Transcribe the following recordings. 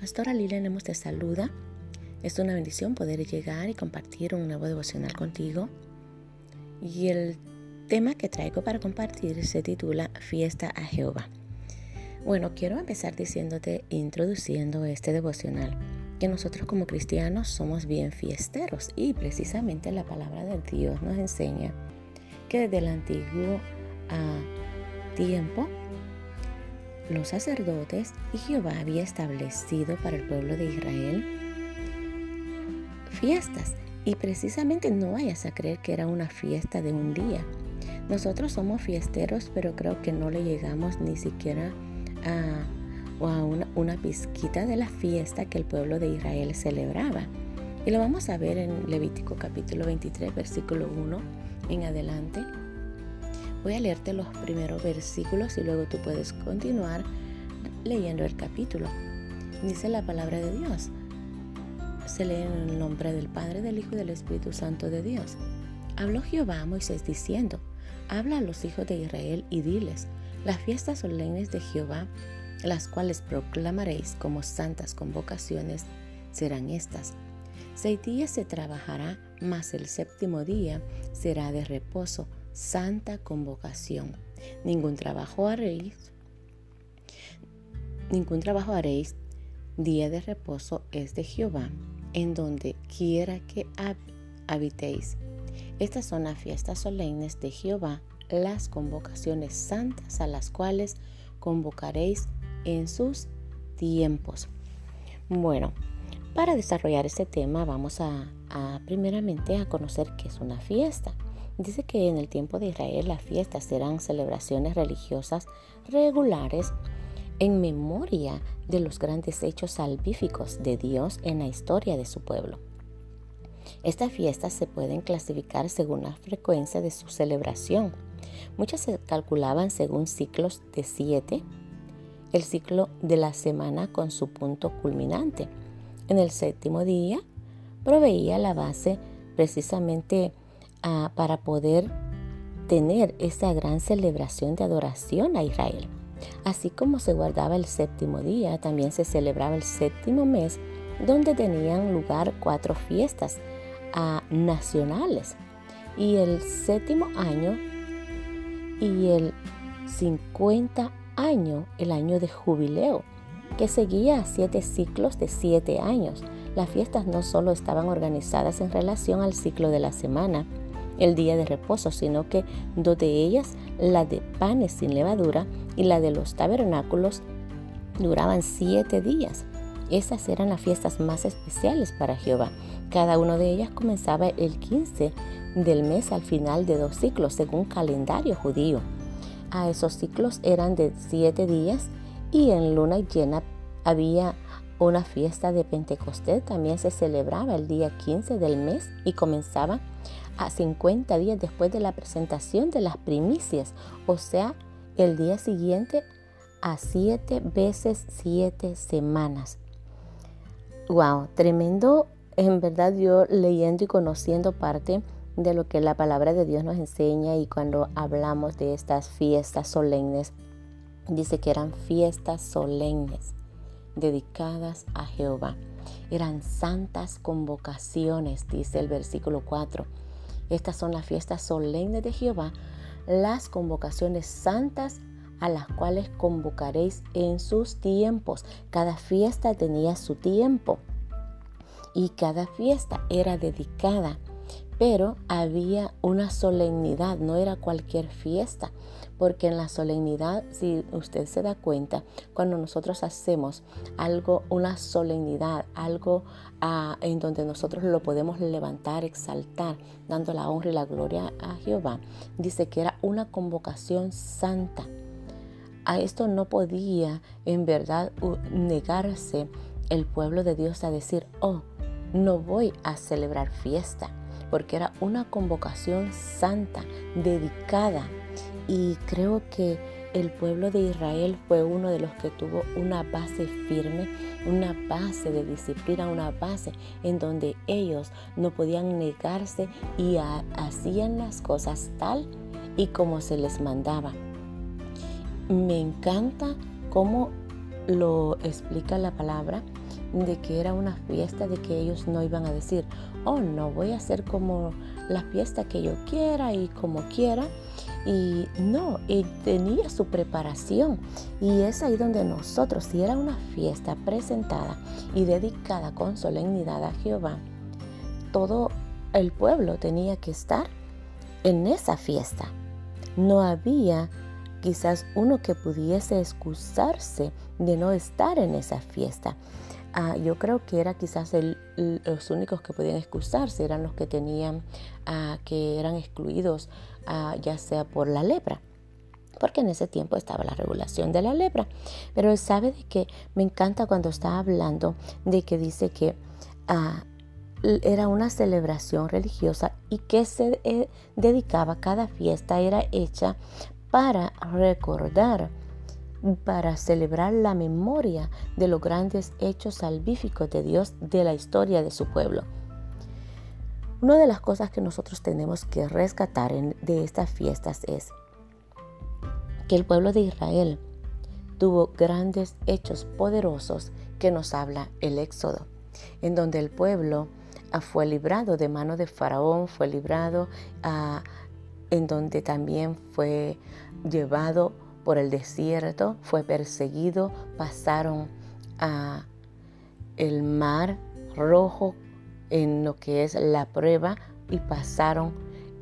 Pastora Lilian Lemos te saluda. Es una bendición poder llegar y compartir un nuevo devocional contigo. Y el tema que traigo para compartir se titula Fiesta a Jehová. Bueno, quiero empezar diciéndote, introduciendo este devocional, que nosotros como cristianos somos bien fiesteros y precisamente la palabra de Dios nos enseña que desde el antiguo ah, tiempo los sacerdotes y Jehová había establecido para el pueblo de Israel fiestas. Y precisamente no vayas a creer que era una fiesta de un día. Nosotros somos fiesteros, pero creo que no le llegamos ni siquiera a, a una, una pizquita de la fiesta que el pueblo de Israel celebraba. Y lo vamos a ver en Levítico capítulo 23, versículo 1 en adelante. Voy a leerte los primeros versículos y luego tú puedes continuar leyendo el capítulo. Dice la palabra de Dios. Se lee en el nombre del Padre, del Hijo y del Espíritu Santo de Dios. Habló Jehová a Moisés diciendo, habla a los hijos de Israel y diles, las fiestas solemnes de Jehová, las cuales proclamaréis como santas convocaciones, serán estas. Seis días se trabajará, mas el séptimo día será de reposo santa convocación. Ningún trabajo haréis, ningún trabajo haréis, día de reposo es de Jehová, en donde quiera que habitéis. Estas son las fiestas solemnes de Jehová, las convocaciones santas a las cuales convocaréis en sus tiempos. Bueno, para desarrollar este tema vamos a, a primeramente a conocer qué es una fiesta. Dice que en el tiempo de Israel las fiestas eran celebraciones religiosas regulares en memoria de los grandes hechos salvíficos de Dios en la historia de su pueblo. Estas fiestas se pueden clasificar según la frecuencia de su celebración. Muchas se calculaban según ciclos de siete, el ciclo de la semana con su punto culminante. En el séptimo día proveía la base precisamente para poder tener esa gran celebración de adoración a Israel. Así como se guardaba el séptimo día, también se celebraba el séptimo mes, donde tenían lugar cuatro fiestas nacionales. Y el séptimo año y el 50 año, el año de jubileo, que seguía siete ciclos de siete años. Las fiestas no solo estaban organizadas en relación al ciclo de la semana, el día de reposo, sino que dos de ellas, la de panes sin levadura y la de los tabernáculos, duraban siete días. Esas eran las fiestas más especiales para Jehová. Cada una de ellas comenzaba el 15 del mes al final de dos ciclos, según calendario judío. A esos ciclos eran de siete días y en luna llena había una fiesta de Pentecostés. También se celebraba el día 15 del mes y comenzaba a 50 días después de la presentación de las primicias, o sea, el día siguiente a siete veces siete semanas. Wow, tremendo. En verdad yo leyendo y conociendo parte de lo que la palabra de Dios nos enseña y cuando hablamos de estas fiestas solemnes, dice que eran fiestas solemnes dedicadas a Jehová. Eran santas convocaciones, dice el versículo 4 estas son las fiestas solemnes de Jehová, las convocaciones santas a las cuales convocaréis en sus tiempos. Cada fiesta tenía su tiempo y cada fiesta era dedicada, pero había una solemnidad, no era cualquier fiesta porque en la solemnidad, si usted se da cuenta, cuando nosotros hacemos algo, una solemnidad, algo ah, en donde nosotros lo podemos levantar, exaltar, dando la honra y la gloria a Jehová, dice que era una convocación santa. A esto no podía en verdad negarse el pueblo de Dios a decir, oh, no voy a celebrar fiesta, porque era una convocación santa, dedicada y creo que el pueblo de Israel fue uno de los que tuvo una base firme, una base de disciplina, una base en donde ellos no podían negarse y hacían las cosas tal y como se les mandaba. Me encanta cómo lo explica la palabra de que era una fiesta de que ellos no iban a decir, oh no, voy a hacer como la fiesta que yo quiera y como quiera. Y no, y tenía su preparación. Y es ahí donde nosotros, si era una fiesta presentada y dedicada con solemnidad a Jehová, todo el pueblo tenía que estar en esa fiesta. No había quizás uno que pudiese excusarse de no estar en esa fiesta. Ah, yo creo que era quizás los únicos que podían excusarse, eran los que tenían, ah, que eran excluidos, ah, ya sea por la lepra porque en ese tiempo estaba la regulación de la lepra. Pero sabe de que me encanta cuando está hablando de que dice que era una celebración religiosa y que se eh, dedicaba, cada fiesta era hecha para recordar, para celebrar la memoria de los grandes hechos salvíficos de Dios de la historia de su pueblo. Una de las cosas que nosotros tenemos que rescatar de estas fiestas es que el pueblo de Israel tuvo grandes hechos poderosos que nos habla el Éxodo, en donde el pueblo ah, fue librado de mano de Faraón, fue librado ah, en donde también fue llevado por el desierto, fue perseguido, pasaron a el mar rojo en lo que es la prueba y pasaron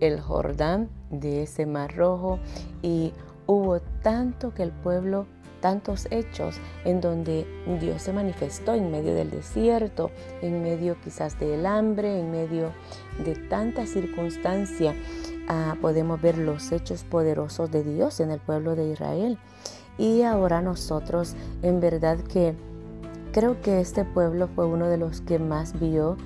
el Jordán de ese mar rojo. Y hubo tanto que el pueblo tantos hechos en donde Dios se manifestó en medio del desierto, en medio quizás del hambre, en medio de tanta circunstancia Ah, podemos ver los hechos poderosos de Dios en el pueblo de Israel. Y ahora nosotros, en verdad que creo que este pueblo fue uno de los que más vio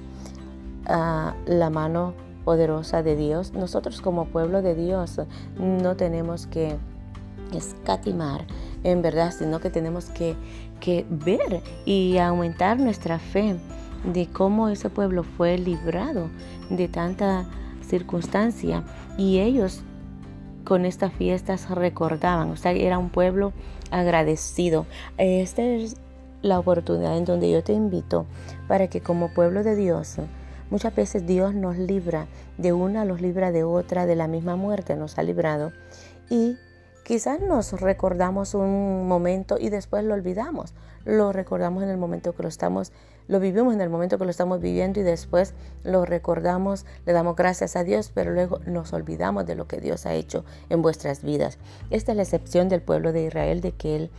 ah, la mano poderosa de Dios. Nosotros como pueblo de Dios no tenemos que escatimar, en verdad, sino que tenemos que, que ver y aumentar nuestra fe de cómo ese pueblo fue librado de tanta circunstancia y ellos con estas fiestas recordaban, o sea, era un pueblo agradecido. Esta es la oportunidad en donde yo te invito para que como pueblo de Dios, muchas veces Dios nos libra de una, los libra de otra, de la misma muerte nos ha librado y quizás nos recordamos un momento y después lo olvidamos. Lo recordamos en el momento que lo estamos lo vivimos en el momento que lo estamos viviendo y después lo recordamos, le damos gracias a Dios, pero luego nos olvidamos de lo que Dios ha hecho en vuestras vidas. Esta es la excepción del pueblo de Israel, de que Él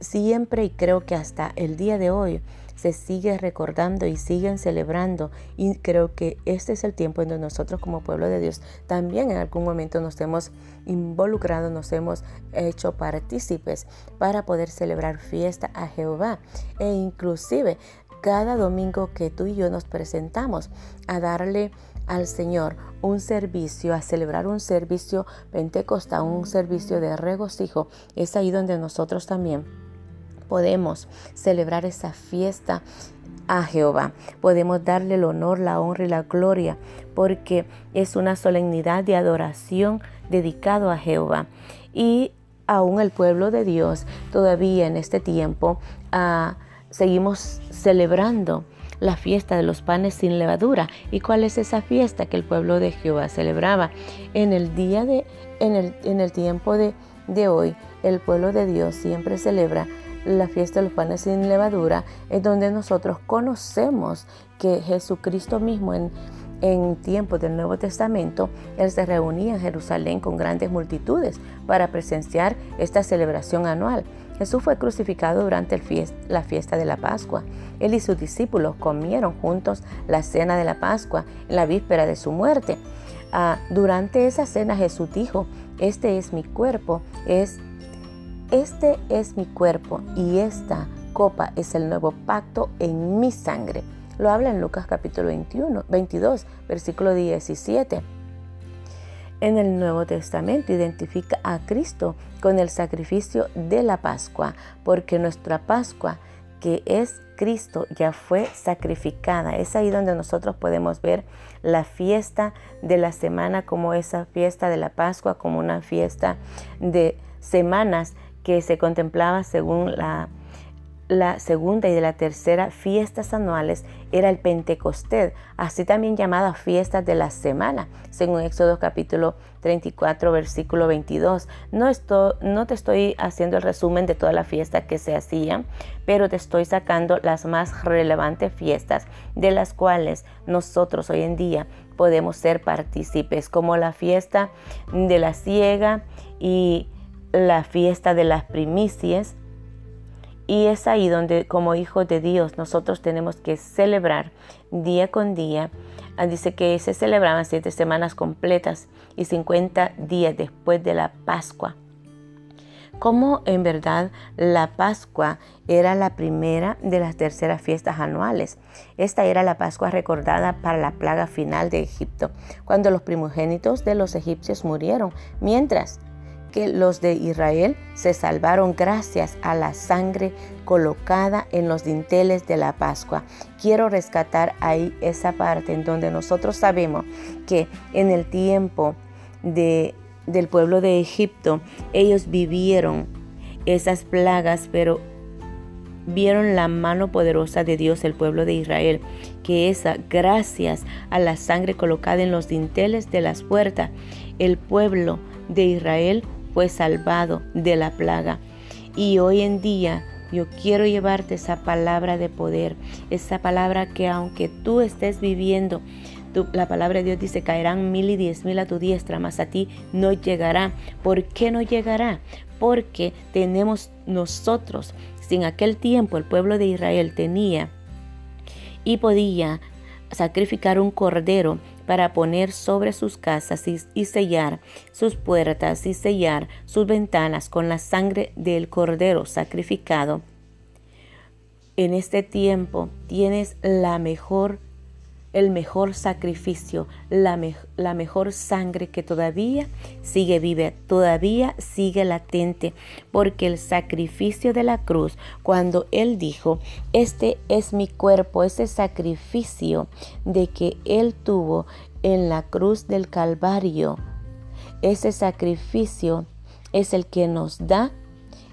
siempre y creo que hasta el día de hoy se sigue recordando y siguen celebrando. Y creo que este es el tiempo en donde nosotros como pueblo de Dios también en algún momento nos hemos involucrado, nos hemos hecho partícipes para poder celebrar fiesta a Jehová. E inclusive cada domingo que tú y yo nos presentamos a darle al Señor un servicio, a celebrar un servicio pentecostal, un servicio de regocijo, es ahí donde nosotros también podemos celebrar esa fiesta a Jehová. Podemos darle el honor, la honra y la gloria porque es una solemnidad de adoración dedicado a Jehová. Y aún el pueblo de Dios todavía en este tiempo a seguimos celebrando la fiesta de los panes sin levadura. ¿Y cuál es esa fiesta que el pueblo de Jehová celebraba? En el día de, en el, en el tiempo de, de hoy, el pueblo de Dios siempre celebra la fiesta de los panes sin levadura, es donde nosotros conocemos que Jesucristo mismo en, en tiempos del Nuevo Testamento, Él se reunía en Jerusalén con grandes multitudes para presenciar esta celebración anual. Jesús fue crucificado durante la fiesta de la Pascua. Él y sus discípulos comieron juntos la cena de la Pascua en la víspera de su muerte. Ah, durante esa cena Jesús dijo, este es mi cuerpo, es, este es mi cuerpo y esta copa es el nuevo pacto en mi sangre. Lo habla en Lucas capítulo 21, 22, versículo 17 en el Nuevo Testamento identifica a Cristo con el sacrificio de la Pascua, porque nuestra Pascua, que es Cristo, ya fue sacrificada. Es ahí donde nosotros podemos ver la fiesta de la semana como esa fiesta de la Pascua, como una fiesta de semanas que se contemplaba según la segunda y de la tercera fiestas anuales era el Pentecostés, así también llamada fiestas de la semana, según Éxodo capítulo 34, versículo 22. No, no te estoy haciendo el resumen de toda la fiesta que se hacían, pero te estoy sacando las más relevantes fiestas de las cuales nosotros hoy en día podemos ser partícipes, como la fiesta de la ciega y la fiesta de las primicias, y es ahí donde como hijos de Dios nosotros tenemos que celebrar día con día. Ah, dice que se celebraban siete semanas completas y 50 días después de la Pascua. Como en verdad la Pascua era la primera de las terceras fiestas anuales. Esta era la Pascua recordada para la plaga final de Egipto, cuando los primogénitos de los egipcios murieron, mientras que los de Israel se salvaron gracias a la sangre colocada en los dinteles de la Pascua. Quiero rescatar ahí esa parte en donde nosotros sabemos que en el tiempo de, del pueblo de Egipto ellos vivieron esas plagas, pero vieron la mano poderosa de Dios, el pueblo de Israel, que esa, gracias a la sangre colocada en los dinteles de las puertas, el pueblo de Israel fue salvado de la plaga. Y hoy en día yo quiero llevarte esa palabra de poder, esa palabra que aunque tú estés viviendo, la palabra de Dios dice, caerán mil y diez mil a tu diestra, mas a ti no llegará. ¿Por qué no llegará? Porque tenemos nosotros, sin aquel tiempo el pueblo de Israel tenía y podía sacrificar un cordero para poner sobre sus casas y, sellar sus puertas y sellar sus ventanas con la sangre del cordero sacrificado. En este tiempo tienes la mejor el mejor sacrificio, la, mejor sangre que todavía sigue viva, todavía sigue latente, porque el sacrificio de la cruz, cuando Él dijo, este es mi cuerpo, ese sacrificio de que Él tuvo en la cruz del Calvario, ese sacrificio es el que nos da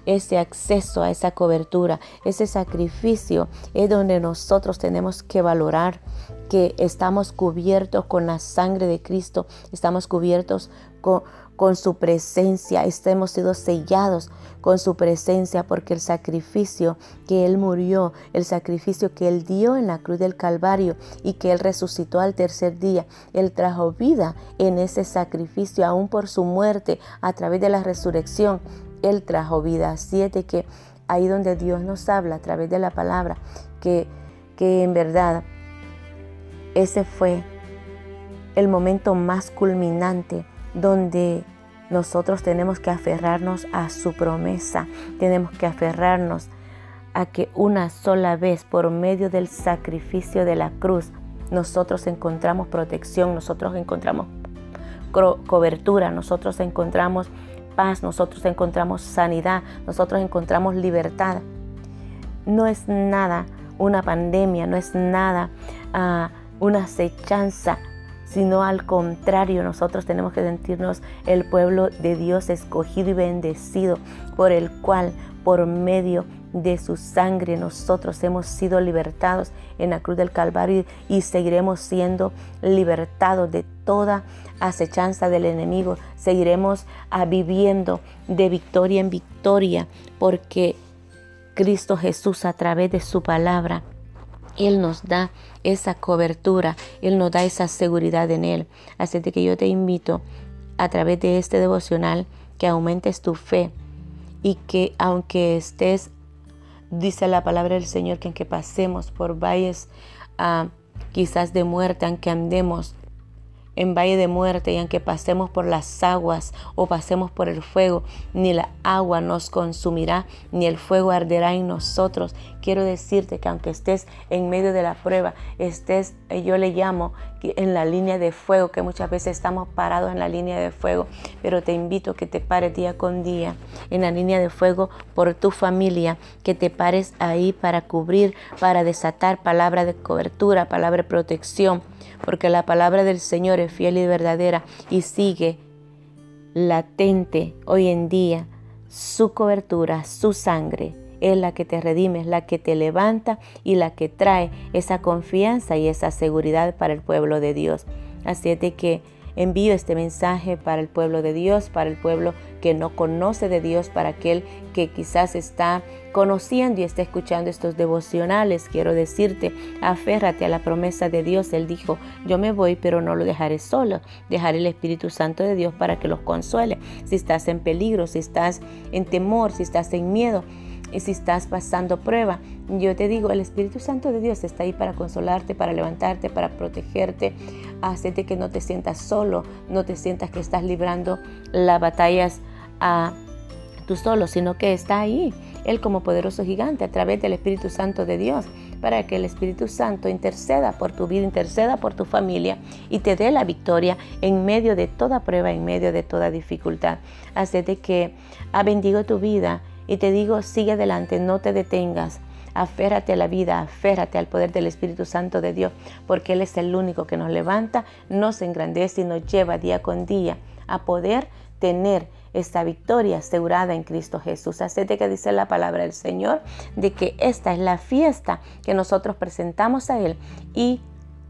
ese acceso a esa cobertura, ese sacrificio es donde nosotros tenemos que valorar que estamos cubiertos con la sangre de Cristo, estamos cubiertos con, su presencia, hemos sido sellados con su presencia porque el sacrificio que Él murió, el sacrificio que Él dio en la cruz del Calvario y que Él resucitó al tercer día, Él trajo vida en ese sacrificio, aún por su muerte, a través de la resurrección, Él trajo vida. De que ahí donde Dios nos habla a través de la palabra, que, que en verdad ese fue el momento más culminante donde nosotros tenemos que aferrarnos a su promesa, tenemos que aferrarnos a que una sola vez por medio del sacrificio de la cruz nosotros encontramos protección, nosotros encontramos cobertura, nosotros encontramos paz, nosotros encontramos sanidad, nosotros encontramos libertad. No es nada una pandemia, no es nada uh, una acechanza, sino al contrario, nosotros tenemos que sentirnos el pueblo de Dios escogido y bendecido, por el cual, por medio de su sangre, nosotros hemos sido libertados en la cruz del Calvario y seguiremos siendo libertados de toda acechanza del enemigo. Seguiremos viviendo de victoria en victoria, porque Cristo Jesús a través de su palabra él nos da esa cobertura, Él nos da esa seguridad en Él. Así que yo te invito a través de este devocional que aumentes tu fe y que aunque estés, dice la palabra del Señor, que aunque pasemos por valles ah, quizás de muerte, aunque andemos en valle de muerte y aunque pasemos por las aguas o pasemos por el fuego, ni la agua nos consumirá, ni el fuego arderá en nosotros. Quiero decirte que aunque estés en medio de la prueba, estés, eh, yo le llamo en la línea de fuego, que muchas veces estamos parados en la línea de fuego, pero te invito a que te pares día con día en la línea de fuego por tu familia, que te pares ahí para cubrir, para desatar palabra de cobertura, palabra de protección porque la palabra del Señor es fiel y verdadera y sigue latente hoy en día su cobertura, su sangre es la que te redime, es la que te levanta y la que trae esa confianza y esa seguridad para el pueblo de Dios. Así es de que envío este mensaje para el pueblo de Dios, para el pueblo que no conoce de Dios, para aquel que quizás está conociendo y está escuchando estos devocionales. Quiero decirte, aférrate a la promesa de Dios. Él dijo, yo me voy, pero no lo dejaré solo. Dejaré el Espíritu Santo de Dios para que los consuele. Si estás en peligro, si estás en temor, si estás en miedo, y si estás pasando prueba, yo te digo, el Espíritu Santo de Dios está ahí para consolarte, para levantarte, para protegerte, hacerte que no te sientas solo, no te sientas que estás librando las batallas a tú solo, sino que está ahí, Él como poderoso gigante, a través del Espíritu Santo de Dios, para que el Espíritu Santo interceda por tu vida, interceda por tu familia y te dé la victoria en medio de toda prueba, en medio de toda dificultad. Así de que bendigo tu vida y te digo, sigue adelante, no te detengas. Aférrate a la vida, aférrate al poder del Espíritu Santo de Dios, porque Él es el único que nos levanta, nos engrandece y nos lleva día con día a poder tener esta victoria asegurada en Cristo Jesús. Así que dice la palabra del Señor de que esta es la fiesta que nosotros presentamos a Él y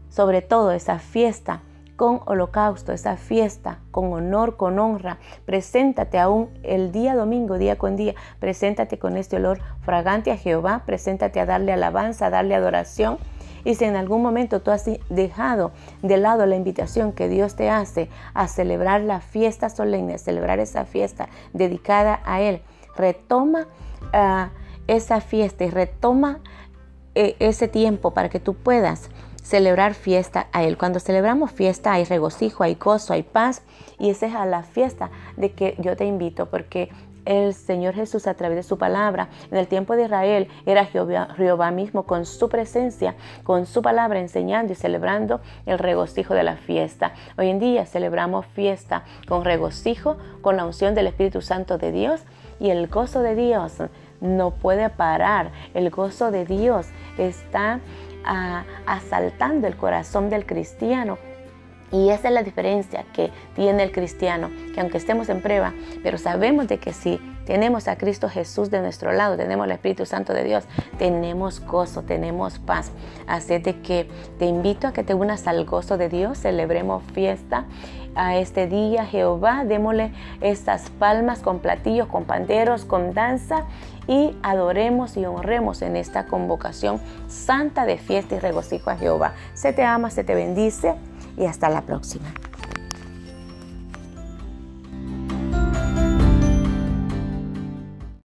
sobre todo esa fiesta con holocausto, esa fiesta, con honor, con honra. Preséntate aún el día domingo, día con día. Preséntate con este olor fragante a Jehová. Preséntate a darle alabanza, a darle adoración. Y si en algún momento tú has dejado de lado la invitación que Dios te hace a celebrar la fiesta solemne, celebrar esa fiesta dedicada a Él, retoma ah, esa fiesta y retoma eh, ese tiempo para que tú puedas celebrar fiesta a Él. Cuando celebramos fiesta hay regocijo, hay gozo, hay paz y esa es la fiesta de que yo te invito porque el Señor Jesús a través de su palabra. En el tiempo de Israel era Jehová, mismo con su presencia, con su palabra enseñando y celebrando el regocijo de la fiesta. Hoy en día celebramos fiesta con regocijo, con la unción del Espíritu Santo de Dios y el gozo de Dios no puede parar. El gozo de Dios está asaltando el corazón del cristiano. Y esa es la diferencia que tiene el cristiano, que aunque estemos en prueba, pero sabemos de que si tenemos a Cristo Jesús de nuestro lado, tenemos el Espíritu Santo de Dios, tenemos gozo, tenemos paz. Así de que te invito a que te unas al gozo de Dios, celebremos fiesta a este día, Jehová, démosle estas palmas con platillos, con panderos, con danza y adoremos y honremos en esta convocación santa de fiesta y regocijo a Jehová. Se te ama, se te bendice y hasta la próxima.